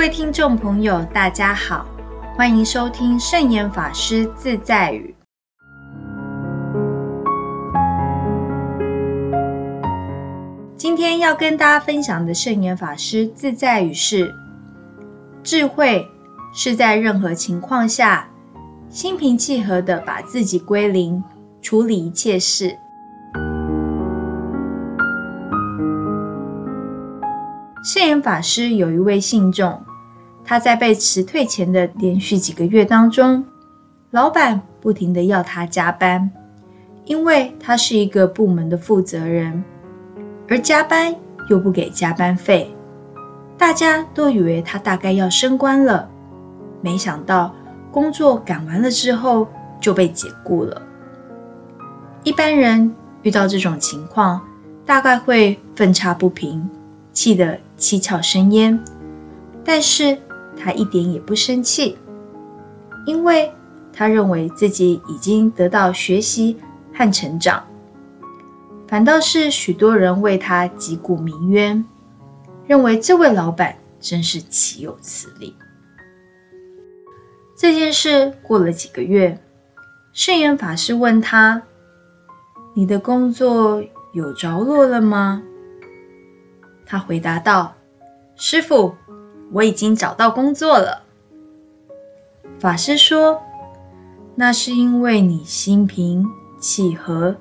各位听众朋友，大家好，欢迎收听圣严法师自在语。今天要跟大家分享的圣严法师自在语是：智慧是在任何情况下心平气和的把自己归零，处理一切事。圣严法师有一位信众，他在被辞退前的连续几个月当中，老板不停的要他加班，因为他是一个部门的负责人，而加班又不给加班费，大家都以为他大概要升官了，没想到工作赶完了之后就被解雇了。一般人遇到这种情况，大概会愤差不平。气得七窍生烟，但是他一点也不生气，因为他认为自己已经得到学习和成长。反倒是许多人为他击鼓鸣冤，认为这位老板真是岂有此理。这件事过了几个月，圣严法师问他：“你的工作有着落了吗？”他回答道：“师傅，我已经找到工作了。”法师说：“那是因为你心平气和，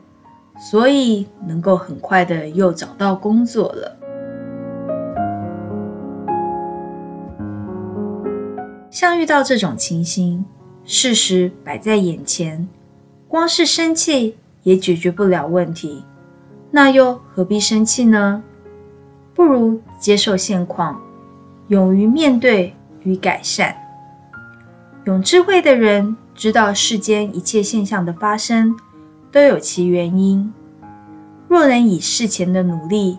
所以能够很快的又找到工作了。”像遇到这种情形，事实摆在眼前，光是生气也解决不了问题，那又何必生气呢？不如接受现况，勇于面对与改善。有智慧的人知道世间一切现象的发生都有其原因。若能以事前的努力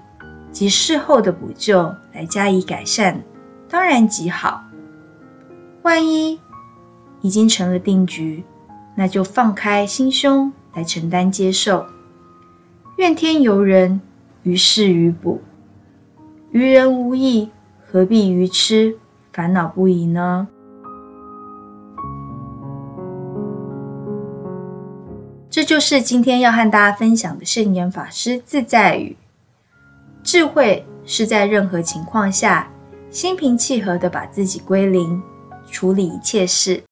及事后的补救来加以改善，当然极好。万一已经成了定局，那就放开心胸来承担接受。怨天尤人，于事于补。于人无益，何必愚痴烦恼不已呢？这就是今天要和大家分享的圣严法师自在语。智慧是在任何情况下心平气和的把自己归零，处理一切事。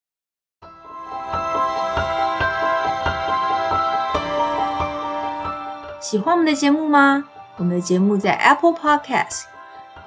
喜欢我们的节目吗？我们的节目在 Apple Podcast、